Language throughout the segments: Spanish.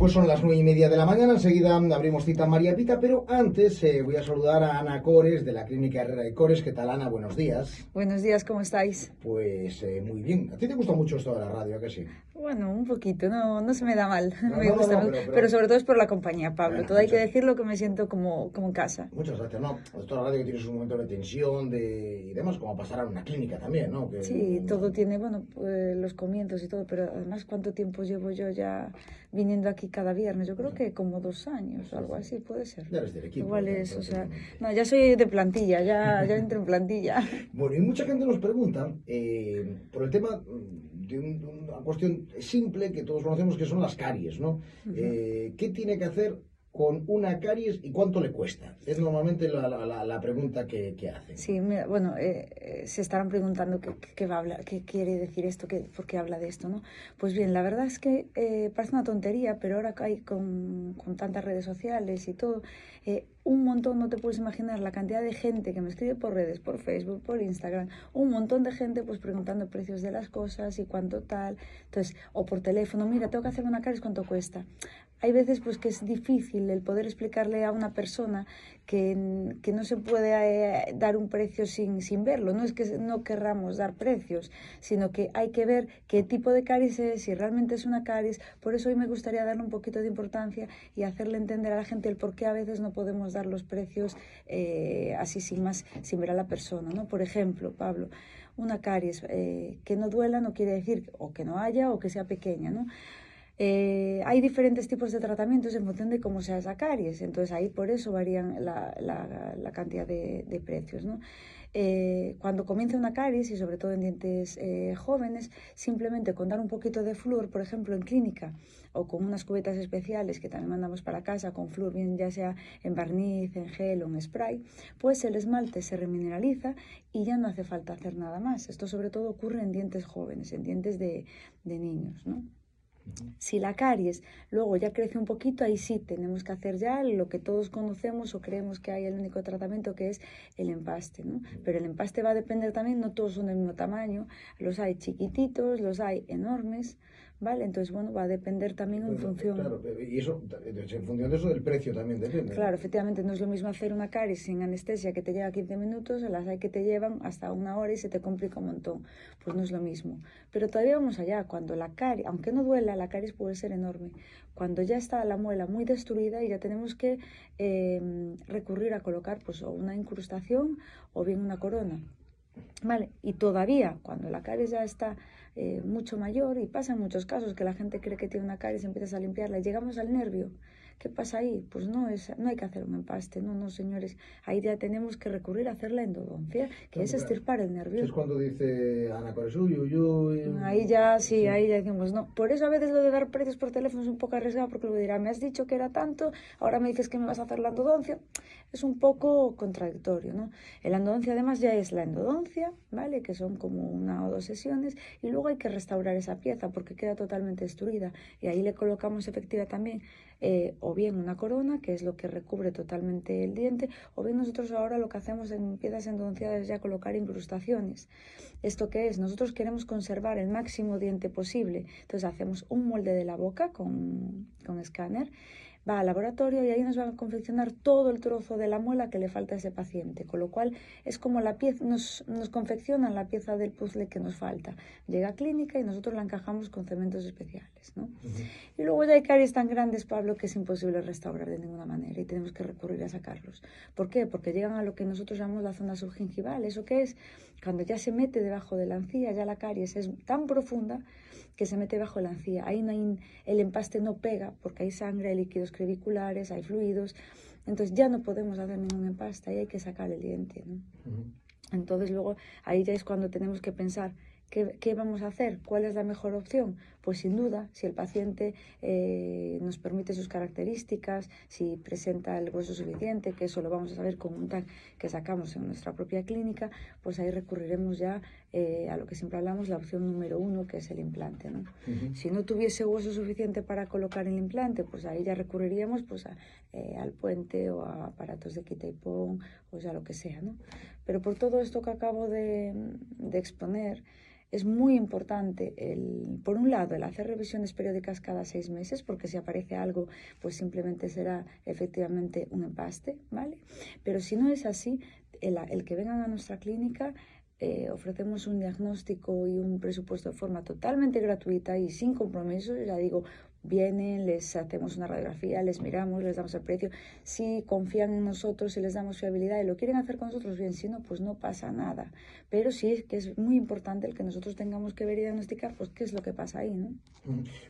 pues son las nueve y media de la mañana. Enseguida abrimos cita a María Pita, pero antes eh, voy a saludar a Ana Cores de la Clínica Herrera de Cores. ¿Qué tal, Ana? Buenos días. Buenos días, ¿cómo estáis? Pues eh, muy bien. ¿A ti te gusta mucho esto de la radio, ¿a que sí? Bueno, un poquito, no, no se me da mal. No, me no, gusta, no, pero- pero, pero- sobre todo es por la compañía, Pablo. Todo hay que decirlo que me siento como, como en casa. Muchas gracias, ¿no? Esto la radio que tienes un momento de tensión de... y demás, como pasar a una clínica también, ¿no? Que- Sí, todo tiene, bueno, pues, los comienzos y todo, pero además, ¿cuánto tiempo llevo yo ya viniendo aquí cada viernes? Yo creo que como dos años o algo así, puede ser. Ya eres del equipo. Igual es, o sea, no, ya soy de plantilla, ya, ya entro en plantilla. Bueno, y mucha gente nos pregunta eh, por el tema de un- una cuestión simple que todos conocemos que son las caries, ¿no? Eh, ¿Qué tiene que hacer con una caries y cuánto le cuesta? Es normalmente la, la- la- pregunta que, que hacen. Sí, mira, bueno, eh, eh, se estarán preguntando qué, qué va a hablar, qué quiere decir esto, qué, por qué habla de esto, ¿no? Pues bien, la verdad es que eh, parece una tontería, pero ahora que hay con, con tantas redes sociales y todo, eh, un montón, no te puedes imaginar la cantidad de gente que me escribe por redes, por Facebook, por Instagram, un montón de gente pues preguntando precios de las cosas y cuánto tal, entonces, o por teléfono, mira, tengo que hacer una caries, ¿cuánto cuesta? Hay veces pues que es difícil el poder explicarle a una persona que, que no se puede eh, dar un precio sin, sin verlo. No es que no querramos dar precios, sino que hay que ver qué tipo de caries es, si realmente es una caries. Por eso hoy me gustaría darle un poquito de importancia y hacerle entender a la gente el por qué a veces no podemos dar los precios eh, así sin más, sin ver a la persona. ¿no? Por ejemplo, Pablo, una caries eh, que no duela no quiere decir o que no haya o que sea pequeña, ¿no? Eh, hay diferentes tipos de tratamientos en función de cómo sea esa caries, entonces ahí por eso varían la, la- la cantidad de, de precios. ¿no? Eh, cuando comienza una caries, y sobre todo en dientes eh, jóvenes, simplemente con dar un poquito de flúor, por ejemplo, en clínica, o con unas cubetas especiales que también mandamos para casa, con flúor, bien ya sea en barniz, en gel o en spray, pues el esmalte se remineraliza y ya no hace falta hacer nada más. Esto sobre todo ocurre en dientes jóvenes, en dientes de, de niños, ¿no? Si la caries luego ya crece un poquito, ahí sí tenemos que hacer ya lo que todos conocemos o creemos que hay el único tratamiento que es el empaste, ¿no? Pero el empaste va a depender también, no todos son del mismo tamaño, los hay chiquititos, los hay enormes, ¿vale? Entonces, bueno, va a depender también en Pero, función... Claro, y eso, en función de eso, del precio también depende. Claro, efectivamente, no es lo mismo hacer una caries sin anestesia que te lleva 15 minutos, a las hay que te llevan hasta una hora y se te complica un montón. Pues no es lo mismo. Pero todavía vamos allá, cuando la caries, aunque no duela, la caries puede ser enorme. Cuando ya está la muela muy destruida y ya tenemos que eh, recurrir a colocar pues o una incrustación o bien una corona. Vale, y todavía cuando la caries ya está eh, mucho mayor, y pasa en muchos casos que la gente cree que tiene una caries empiezas a limpiarla y llegamos al nervio, ¿qué pasa ahí? Pues no, es, no hay que hacer un empaste, no, no, señores, ahí ya tenemos que recurrir a hacer la endodoncia, que es estirpar el nervio. Es cuando dice Ana Cores, uy. Ahí ya, sí, ahí ya decimos, no. Por eso a veces lo de dar precios por teléfono es un poco arriesgado, porque luego dirá, me has dicho que era tanto, ahora me dices que me vas a hacer la endodoncia. Es un poco contradictorio, ¿no? La endodoncia además ya es la endodoncia, ¿vale? Que son como una o dos sesiones, y luego hay que restaurar esa pieza porque queda totalmente destruida. Y ahí le colocamos efectiva también eh, o bien una corona, que es lo que recubre totalmente el diente, o bien nosotros ahora lo que hacemos en piezas endodonciadas es ya colocar incrustaciones. ¿Esto qué es? Nosotros queremos conservar el máximo diente posible, entonces hacemos un molde de la boca con, con escáner, va al laboratorio y ahí nos van a confeccionar todo el trozo de la muela que le falta a ese paciente, con lo cual es como la pieza, nos, nos confeccionan la pieza del puzzle que nos falta. Llega a clínica y nosotros la encajamos con cementos especiales, ¿no? Y luego ya hay caries tan grandes, Pablo, que es imposible restaurar de ninguna manera y tenemos que recurrir a sacarlos. ¿Por qué? Porque llegan a lo que nosotros llamamos la zona subgingival. ¿Eso qué es? Cuando ya se mete debajo de la encía, ya la caries es tan profunda que se mete bajo la encía. Ahí no hay, el empaste no pega porque hay sangre, hay creviculares, hay fluidos. Entonces ya no podemos hacer ningún empaste, ahí hay que sacar el diente. Entonces luego ahí ya es cuando tenemos que pensar ¿Qué, qué vamos a hacer? ¿Cuál es la mejor opción? Pues sin duda, si el paciente eh, nos permite sus características, si presenta el grueso suficiente, que eso lo vamos a saber con un tag que sacamos en nuestra propia clínica, pues ahí recurriremos ya eh, a lo que siempre hablamos, la opción número uno, que es el implante. Si no tuviese hueso suficiente para colocar el implante, pues ahí ya recurriríamos pues, a, eh, al puente o a aparatos de quita y pon, o sea, lo que sea. ¿no? Pero por todo esto que acabo de, exponer, es muy importante, el, por un lado, el hacer revisiones periódicas cada seis meses, porque si aparece algo, pues simplemente será efectivamente un empaste, ¿vale? Pero si no es así, el, que vengan a nuestra clínica eh, ofrecemos un diagnóstico y un presupuesto de forma totalmente gratuita y sin compromiso. Ya digo, vienen, les hacemos una radiografía, les miramos, les damos el precio. Si confían en nosotros, si les damos fiabilidad y lo quieren hacer con nosotros, bien, si no, pues no pasa nada. Pero sí es que es muy importante el que nosotros tengamos que ver y diagnosticar, pues qué es lo que pasa ahí, ¿no?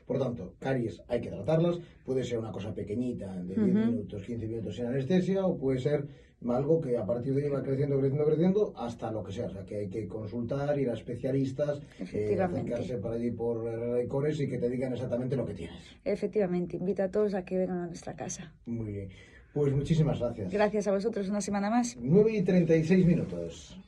Por tanto, caries hay que tratarlas. Puede ser una cosa pequeñita, de 10 uh -huh. minutos, 15 minutos sin anestesia, o puede ser algo que a partir de ahí va creciendo, creciendo, creciendo, hasta lo que sea. O sea, que hay que consultar, ir a especialistas, eh, acercarse para allí por Cores y que te digan exactamente lo que tienes. Efectivamente, invita a todos a que vengan a nuestra casa. Muy bien. Pues muchísimas gracias. Gracias a vosotros, una semana más. 9 y 36 minutos.